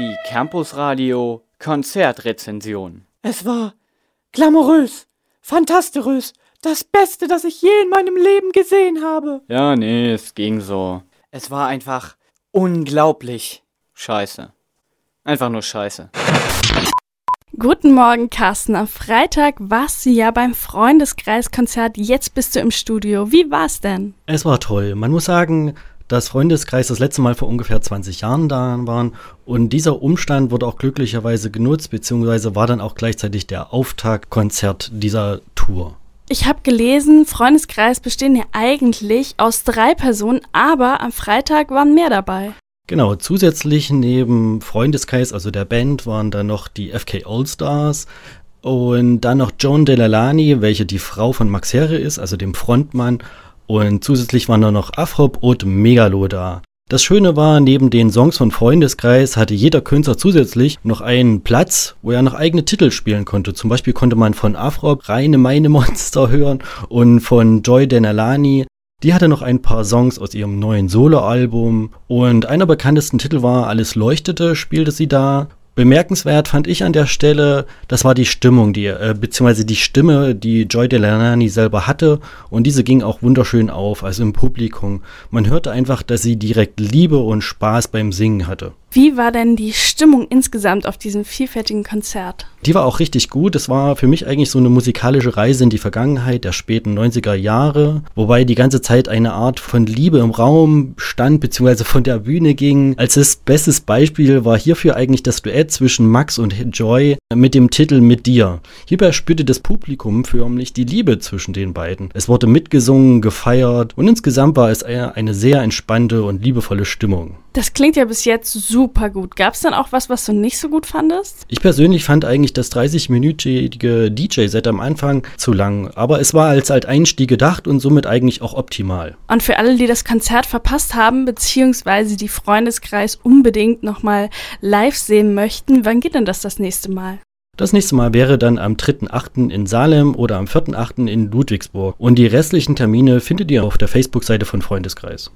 Die Campus Radio Konzertrezension. Es war glamourös, fantastisch, das Beste, das ich je in meinem Leben gesehen habe. Ja, nee, es ging so. Es war einfach unglaublich. Scheiße. Einfach nur scheiße. Guten Morgen, Carsten. Am Freitag warst du ja beim Freundeskreiskonzert. Jetzt bist du im Studio. Wie war's denn? Es war toll. Man muss sagen, dass Freundeskreis das letzte Mal vor ungefähr 20 Jahren da waren. Und dieser Umstand wurde auch glücklicherweise genutzt, beziehungsweise war dann auch gleichzeitig der Auftaktkonzert dieser Tour. Ich habe gelesen, Freundeskreis bestehen ja eigentlich aus drei Personen, aber am Freitag waren mehr dabei. Genau, zusätzlich neben Freundeskreis, also der Band, waren dann noch die FK Allstars und dann noch Joan Delalani, welche die Frau von Max Herre ist, also dem Frontmann. Und zusätzlich waren da noch Afrop und Megalo da. Das Schöne war, neben den Songs von Freundeskreis hatte jeder Künstler zusätzlich noch einen Platz, wo er noch eigene Titel spielen konnte. Zum Beispiel konnte man von Afrop Reine Meine Monster hören und von Joy Denalani die hatte noch ein paar Songs aus ihrem neuen Soloalbum und einer bekanntesten Titel war Alles leuchtete, spielte sie da. Bemerkenswert fand ich an der Stelle, das war die Stimmung, die, äh, beziehungsweise die Stimme, die Joy Delaney selber hatte und diese ging auch wunderschön auf, also im Publikum. Man hörte einfach, dass sie direkt Liebe und Spaß beim Singen hatte. Wie war denn die Stimmung insgesamt auf diesem vielfältigen Konzert? Die war auch richtig gut. Es war für mich eigentlich so eine musikalische Reise in die Vergangenheit der späten 90er Jahre, wobei die ganze Zeit eine Art von Liebe im Raum stand bzw. von der Bühne ging. Als das bestes Beispiel war hierfür eigentlich das Duett zwischen Max und Joy mit dem Titel Mit dir. Hierbei spürte das Publikum förmlich die Liebe zwischen den beiden. Es wurde mitgesungen, gefeiert und insgesamt war es eine sehr entspannte und liebevolle Stimmung. Das klingt ja bis jetzt super gut. Gab es dann auch was, was du nicht so gut fandest? Ich persönlich fand eigentlich das 30-minütige DJ-Set am Anfang zu lang, aber es war als halt Einstieg gedacht und somit eigentlich auch optimal. Und für alle, die das Konzert verpasst haben, beziehungsweise die Freundeskreis unbedingt nochmal live sehen möchten, wann geht denn das das nächste Mal? Das nächste Mal wäre dann am 3.8. in Salem oder am 4.8. in Ludwigsburg. Und die restlichen Termine findet ihr auf der Facebook-Seite von Freundeskreis.